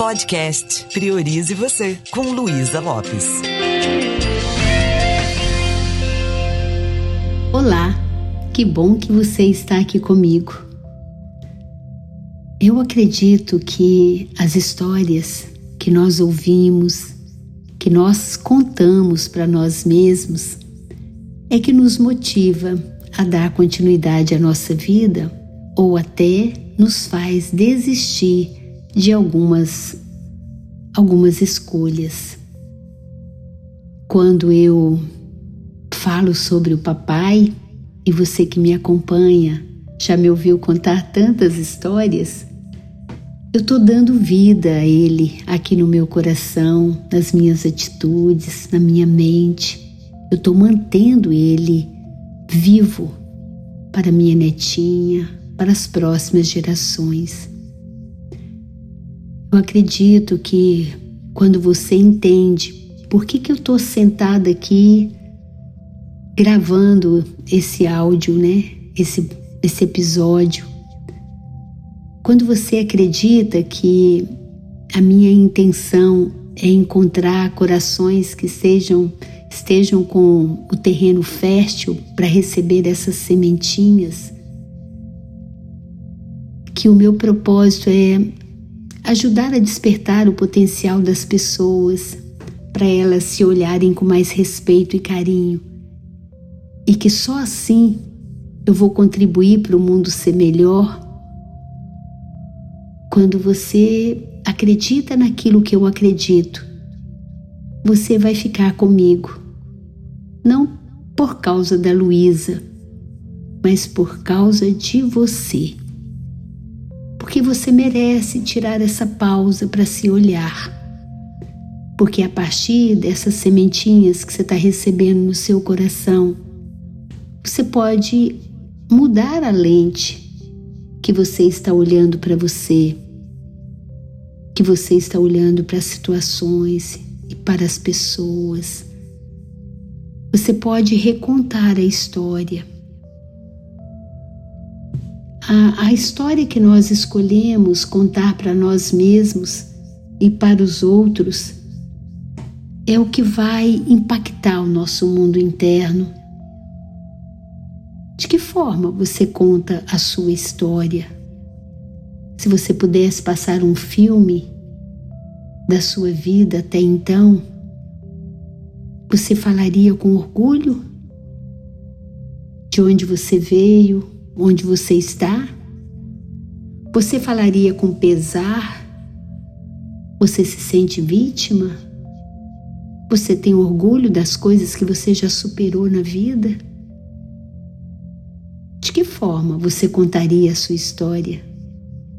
Podcast Priorize Você, com Luísa Lopes. Olá, que bom que você está aqui comigo. Eu acredito que as histórias que nós ouvimos, que nós contamos para nós mesmos, é que nos motiva a dar continuidade à nossa vida ou até nos faz desistir de algumas algumas escolhas. Quando eu falo sobre o papai e você que me acompanha já me ouviu contar tantas histórias, eu estou dando vida a ele aqui no meu coração, nas minhas atitudes, na minha mente. Eu estou mantendo ele vivo para minha netinha, para as próximas gerações. Eu acredito que quando você entende por que, que eu estou sentada aqui gravando esse áudio, né? Esse, esse episódio. Quando você acredita que a minha intenção é encontrar corações que sejam estejam com o terreno fértil para receber essas sementinhas, que o meu propósito é ajudar a despertar o potencial das pessoas para elas se olharem com mais respeito e carinho. E que só assim eu vou contribuir para o mundo ser melhor. Quando você acredita naquilo que eu acredito, você vai ficar comigo. Não por causa da Luísa, mas por causa de você porque você merece tirar essa pausa para se olhar. Porque a partir dessas sementinhas que você está recebendo no seu coração, você pode mudar a lente que você está olhando para você, que você está olhando para as situações e para as pessoas. Você pode recontar a história a, a história que nós escolhemos contar para nós mesmos e para os outros é o que vai impactar o nosso mundo interno. De que forma você conta a sua história? Se você pudesse passar um filme da sua vida até então, você falaria com orgulho de onde você veio, onde você está? Você falaria com pesar? Você se sente vítima? Você tem orgulho das coisas que você já superou na vida? De que forma você contaria a sua história?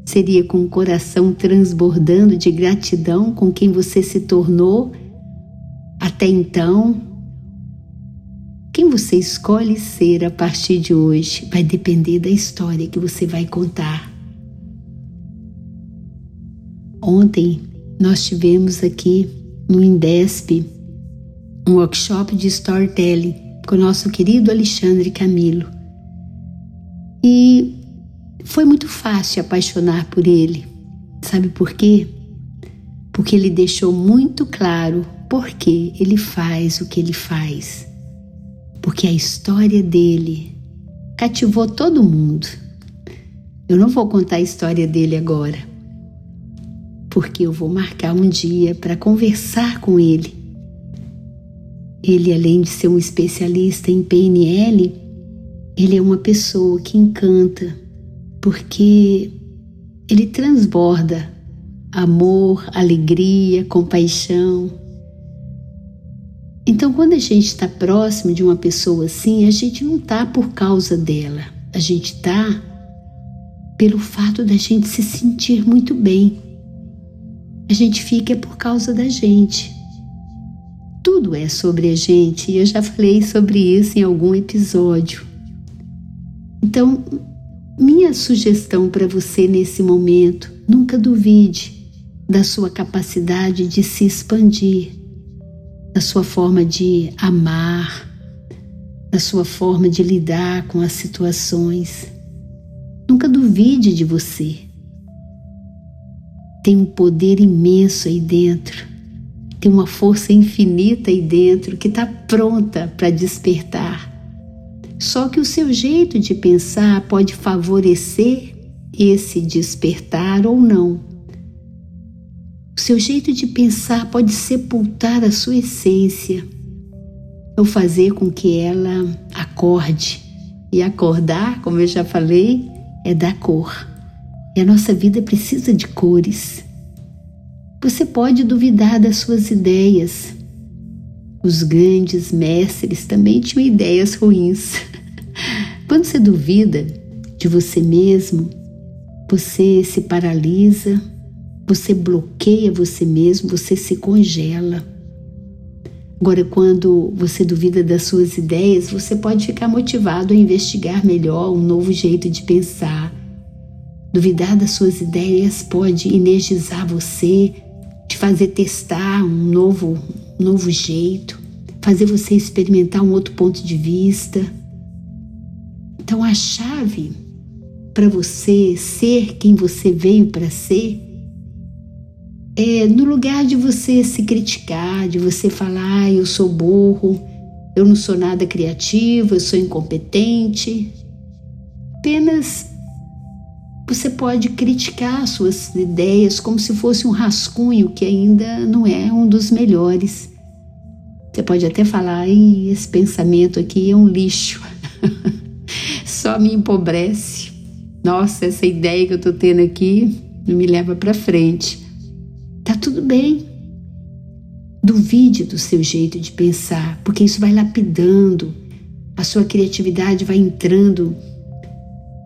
Seria com o coração transbordando de gratidão com quem você se tornou até então? Quem você escolhe ser a partir de hoje vai depender da história que você vai contar. Ontem nós tivemos aqui no Indesp um workshop de storytelling com o nosso querido Alexandre Camilo. E foi muito fácil apaixonar por ele. Sabe por quê? Porque ele deixou muito claro por que ele faz o que ele faz porque a história dele cativou todo mundo. Eu não vou contar a história dele agora, porque eu vou marcar um dia para conversar com ele. Ele, além de ser um especialista em PNL, ele é uma pessoa que encanta, porque ele transborda amor, alegria, compaixão. Então, quando a gente está próximo de uma pessoa assim, a gente não está por causa dela, a gente está pelo fato da gente se sentir muito bem. A gente fica por causa da gente. Tudo é sobre a gente e eu já falei sobre isso em algum episódio. Então, minha sugestão para você nesse momento: nunca duvide da sua capacidade de se expandir da sua forma de amar, da sua forma de lidar com as situações. Nunca duvide de você. tem um poder imenso aí dentro, tem uma força infinita aí dentro que está pronta para despertar. Só que o seu jeito de pensar pode favorecer esse despertar ou não. O seu jeito de pensar pode sepultar a sua essência ou fazer com que ela acorde. E acordar, como eu já falei, é dar cor. E a nossa vida precisa de cores. Você pode duvidar das suas ideias. Os grandes mestres também tinham ideias ruins. Quando você duvida de você mesmo, você se paralisa, você bloqueia você mesmo, você se congela. Agora, quando você duvida das suas ideias, você pode ficar motivado a investigar melhor um novo jeito de pensar. Duvidar das suas ideias pode energizar você, te fazer testar um novo, novo jeito, fazer você experimentar um outro ponto de vista. Então, a chave para você ser quem você veio para ser, é no lugar de você se criticar, de você falar, ah, eu sou burro, eu não sou nada criativo, eu sou incompetente. Apenas você pode criticar suas ideias como se fosse um rascunho que ainda não é um dos melhores. Você pode até falar, esse pensamento aqui é um lixo, só me empobrece nossa, essa ideia que eu tô tendo aqui não me leva para frente. Tudo bem. Duvide do seu jeito de pensar, porque isso vai lapidando, a sua criatividade vai entrando,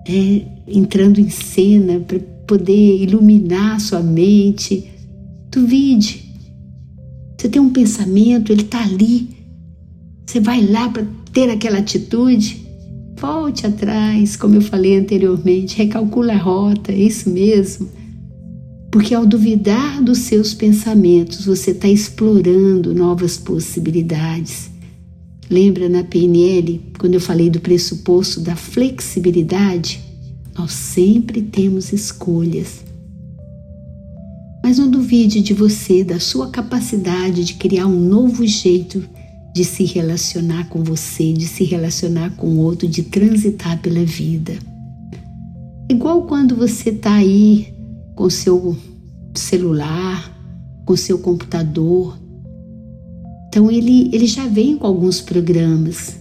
é, entrando em cena para poder iluminar a sua mente. Duvide. Você tem um pensamento, ele está ali. Você vai lá para ter aquela atitude. Volte atrás, como eu falei anteriormente, recalcula a rota, é isso mesmo. Porque ao duvidar dos seus pensamentos, você está explorando novas possibilidades. Lembra na PNL, quando eu falei do pressuposto da flexibilidade? Nós sempre temos escolhas. Mas não duvide de você, da sua capacidade de criar um novo jeito de se relacionar com você, de se relacionar com o outro, de transitar pela vida. Igual quando você está aí com seu celular, com seu computador. Então ele, ele já vem com alguns programas.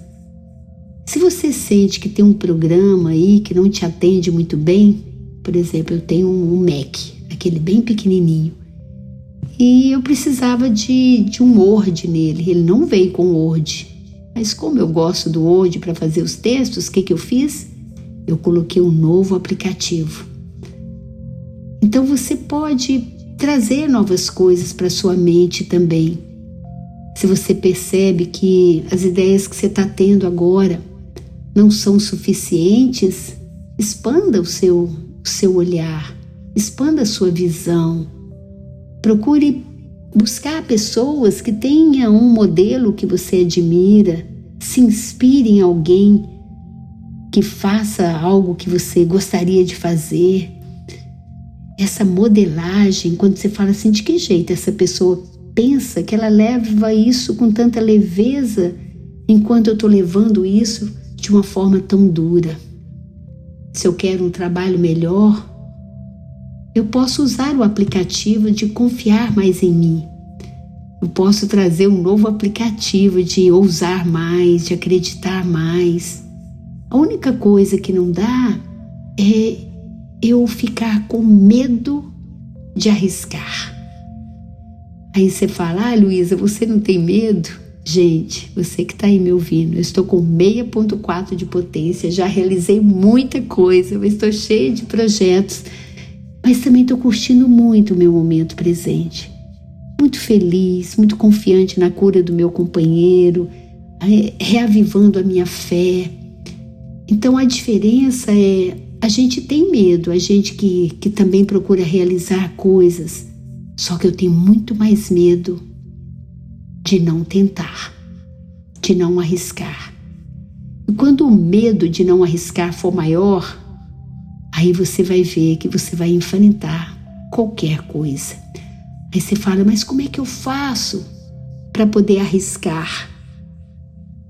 Se você sente que tem um programa aí que não te atende muito bem, por exemplo, eu tenho um Mac, aquele bem pequenininho e eu precisava de, de um Word nele. Ele não veio com Word. Mas como eu gosto do Word para fazer os textos, o que, que eu fiz? Eu coloquei um novo aplicativo. Então você pode trazer novas coisas para sua mente também. Se você percebe que as ideias que você está tendo agora não são suficientes, expanda o seu, o seu olhar, expanda a sua visão Procure buscar pessoas que tenham um modelo que você admira, se inspire em alguém que faça algo que você gostaria de fazer. Essa modelagem, quando você fala assim, de que jeito essa pessoa pensa que ela leva isso com tanta leveza, enquanto eu estou levando isso de uma forma tão dura. Se eu quero um trabalho melhor, eu posso usar o aplicativo de confiar mais em mim. Eu posso trazer um novo aplicativo de ousar mais, de acreditar mais. A única coisa que não dá é eu ficar com medo de arriscar. Aí você fala, ah, Luísa, você não tem medo? Gente, você que está aí me ouvindo, eu estou com 6.4 de potência, já realizei muita coisa, estou cheia de projetos mas também estou curtindo muito o meu momento presente. Muito feliz, muito confiante na cura do meu companheiro, reavivando a minha fé. Então a diferença é a gente tem medo, a gente que, que também procura realizar coisas, só que eu tenho muito mais medo de não tentar, de não arriscar. E quando o medo de não arriscar for maior, Aí você vai ver que você vai enfrentar qualquer coisa. Aí você fala, mas como é que eu faço para poder arriscar?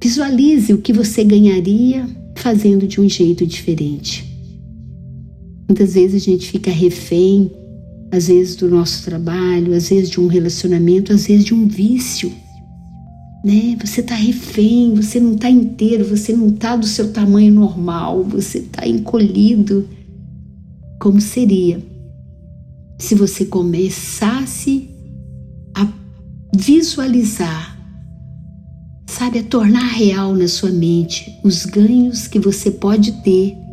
Visualize o que você ganharia fazendo de um jeito diferente. Muitas vezes a gente fica refém, às vezes do nosso trabalho, às vezes de um relacionamento, às vezes de um vício. Né? Você está refém, você não está inteiro, você não está do seu tamanho normal, você está encolhido. Como seria se você começasse a visualizar, sabe, a tornar real na sua mente os ganhos que você pode ter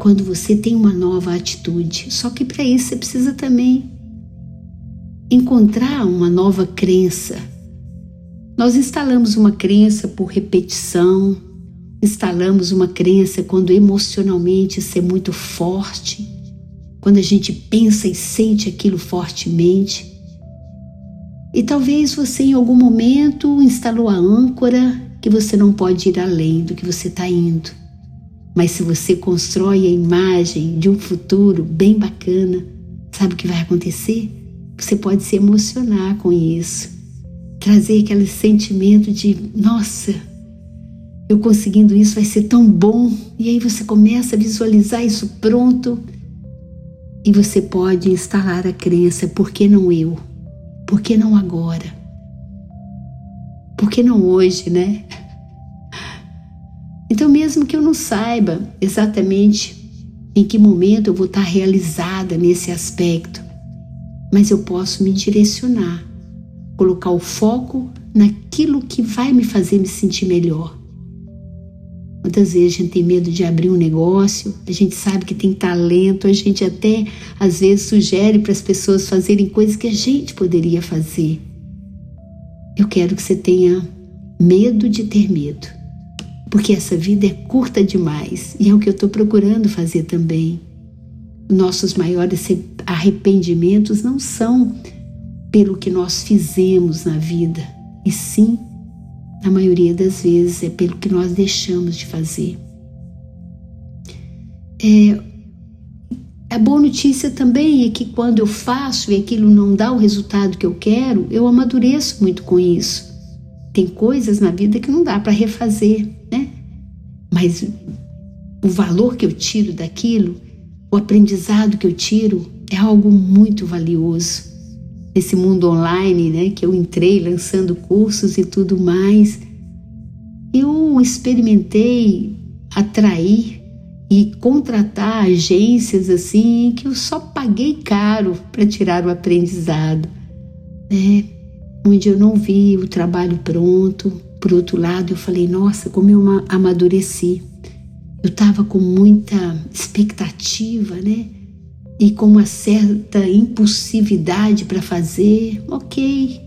quando você tem uma nova atitude. Só que para isso você precisa também encontrar uma nova crença. Nós instalamos uma crença por repetição, instalamos uma crença quando emocionalmente isso é muito forte, quando a gente pensa e sente aquilo fortemente. E talvez você em algum momento instalou a âncora que você não pode ir além do que você está indo. Mas se você constrói a imagem de um futuro bem bacana, sabe o que vai acontecer? Você pode se emocionar com isso, trazer aquele sentimento de, nossa, eu conseguindo isso vai ser tão bom. E aí você começa a visualizar isso pronto e você pode instalar a crença: por que não eu? Por que não agora? Por que não hoje, né? Então, mesmo que eu não saiba exatamente em que momento eu vou estar realizada nesse aspecto, mas eu posso me direcionar, colocar o foco naquilo que vai me fazer me sentir melhor. Muitas vezes a gente tem medo de abrir um negócio, a gente sabe que tem talento, a gente até às vezes sugere para as pessoas fazerem coisas que a gente poderia fazer. Eu quero que você tenha medo de ter medo porque essa vida é curta demais e é o que eu estou procurando fazer também. Nossos maiores arrependimentos não são pelo que nós fizemos na vida, e sim, na maioria das vezes, é pelo que nós deixamos de fazer. É, a boa notícia também é que quando eu faço e aquilo não dá o resultado que eu quero, eu amadureço muito com isso. Tem coisas na vida que não dá para refazer? Mas o valor que eu tiro daquilo, o aprendizado que eu tiro é algo muito valioso. Nesse mundo online, né, que eu entrei lançando cursos e tudo mais, eu experimentei atrair e contratar agências assim que eu só paguei caro para tirar o aprendizado, né? onde eu não vi o trabalho pronto. Por outro lado, eu falei: nossa, como eu amadureci. Eu estava com muita expectativa, né? E com uma certa impulsividade para fazer. Ok,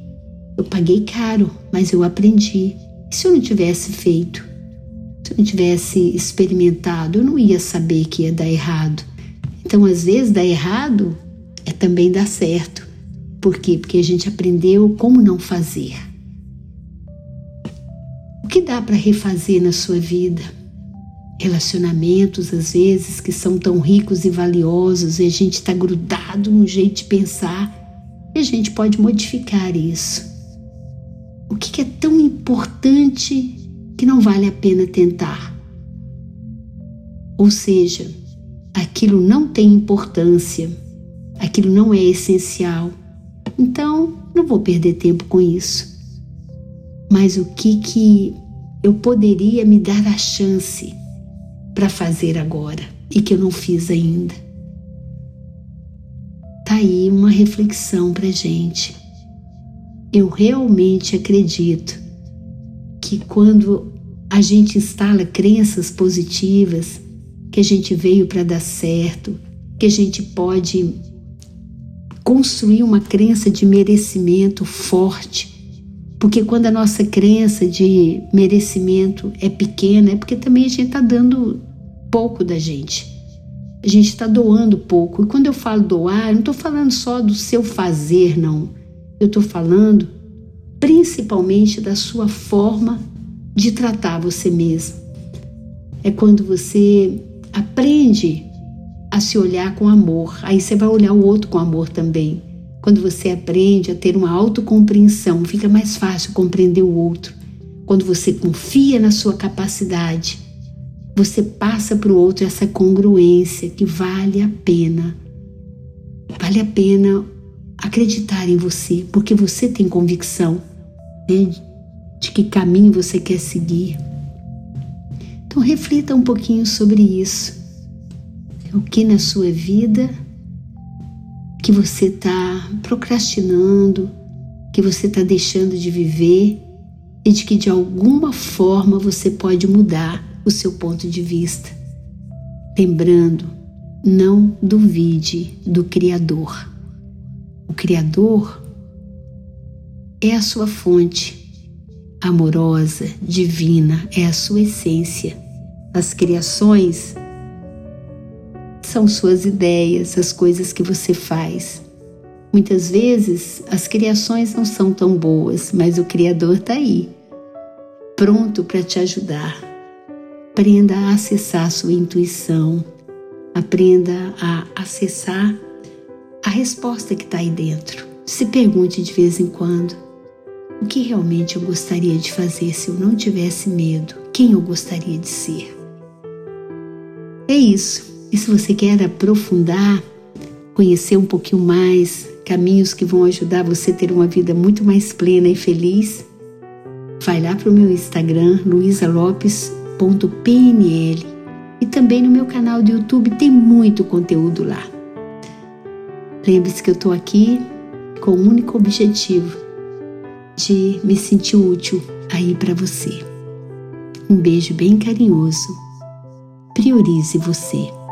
eu paguei caro, mas eu aprendi. E se eu não tivesse feito? Se eu não tivesse experimentado, eu não ia saber que ia dar errado. Então, às vezes, dar errado é também dar certo. Por quê? Porque a gente aprendeu como não fazer. Que dá para refazer na sua vida? Relacionamentos, às vezes, que são tão ricos e valiosos e a gente está grudado no jeito de pensar e a gente pode modificar isso. O que é tão importante que não vale a pena tentar? Ou seja, aquilo não tem importância, aquilo não é essencial então, não vou perder tempo com isso. Mas o que que eu poderia me dar a chance para fazer agora e que eu não fiz ainda? Tá aí uma reflexão para gente. Eu realmente acredito que quando a gente instala crenças positivas, que a gente veio para dar certo, que a gente pode construir uma crença de merecimento forte. Porque quando a nossa crença de merecimento é pequena, é porque também a gente está dando pouco da gente. A gente está doando pouco. E quando eu falo doar, eu não estou falando só do seu fazer, não. Eu estou falando principalmente da sua forma de tratar você mesmo. É quando você aprende a se olhar com amor. Aí você vai olhar o outro com amor também. Quando você aprende a ter uma autocompreensão, fica mais fácil compreender o outro. Quando você confia na sua capacidade, você passa para o outro essa congruência que vale a pena. Vale a pena acreditar em você, porque você tem convicção né, de que caminho você quer seguir. Então reflita um pouquinho sobre isso. O que na sua vida que você está procrastinando, que você está deixando de viver e de que de alguma forma você pode mudar o seu ponto de vista. Lembrando, não duvide do Criador. O Criador é a sua fonte amorosa, divina, é a sua essência. As criações são suas ideias, as coisas que você faz. Muitas vezes as criações não são tão boas, mas o Criador está aí, pronto para te ajudar. Aprenda a acessar a sua intuição, aprenda a acessar a resposta que está aí dentro. Se pergunte de vez em quando: o que realmente eu gostaria de fazer se eu não tivesse medo? Quem eu gostaria de ser? É isso. E se você quer aprofundar, conhecer um pouquinho mais, caminhos que vão ajudar você a ter uma vida muito mais plena e feliz, vai lá para o meu Instagram, luisalopes.pnl e também no meu canal do YouTube tem muito conteúdo lá. Lembre-se que eu estou aqui com o único objetivo de me sentir útil aí para você. Um beijo bem carinhoso. Priorize você.